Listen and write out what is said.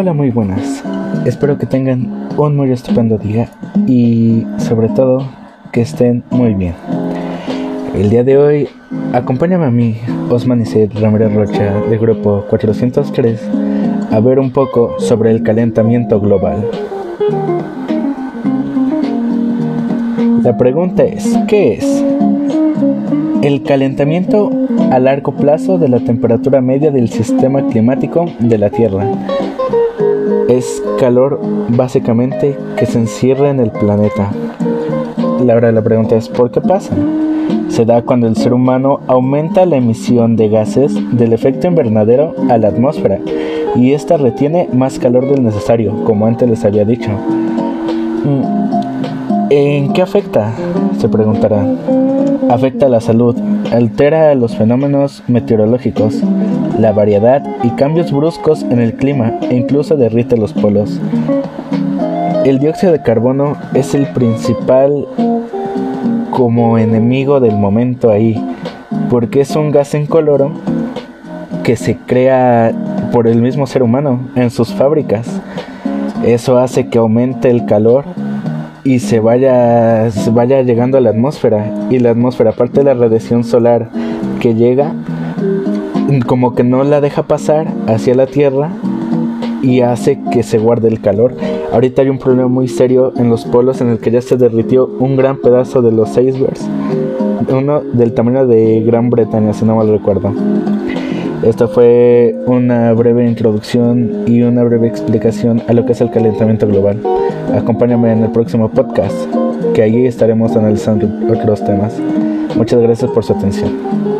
Hola, muy buenas. Espero que tengan un muy estupendo día y sobre todo que estén muy bien. El día de hoy, acompáñame a mí, Osman Isid Ramírez Rocha, del grupo 403, a ver un poco sobre el calentamiento global. La pregunta es, ¿qué es? El calentamiento a largo plazo de la temperatura media del sistema climático de la Tierra. Es calor básicamente que se encierra en el planeta. La hora de la pregunta es ¿por qué pasa? Se da cuando el ser humano aumenta la emisión de gases del efecto invernadero a la atmósfera y ésta retiene más calor del necesario, como antes les había dicho. Mm, ¿En qué afecta? Se preguntarán. Afecta a la salud, altera los fenómenos meteorológicos, la variedad y cambios bruscos en el clima e incluso derrite los polos. El dióxido de carbono es el principal como enemigo del momento ahí, porque es un gas incoloro que se crea por el mismo ser humano en sus fábricas. Eso hace que aumente el calor y se vaya, se vaya llegando a la atmósfera. Y la atmósfera, aparte de la radiación solar que llega, como que no la deja pasar hacia la Tierra y hace que se guarde el calor. Ahorita hay un problema muy serio en los polos en el que ya se derritió un gran pedazo de los icebergs. Uno del tamaño de Gran Bretaña, si no mal recuerdo. Esta fue una breve introducción y una breve explicación a lo que es el calentamiento global. Acompáñame en el próximo podcast, que allí estaremos analizando otros temas. Muchas gracias por su atención.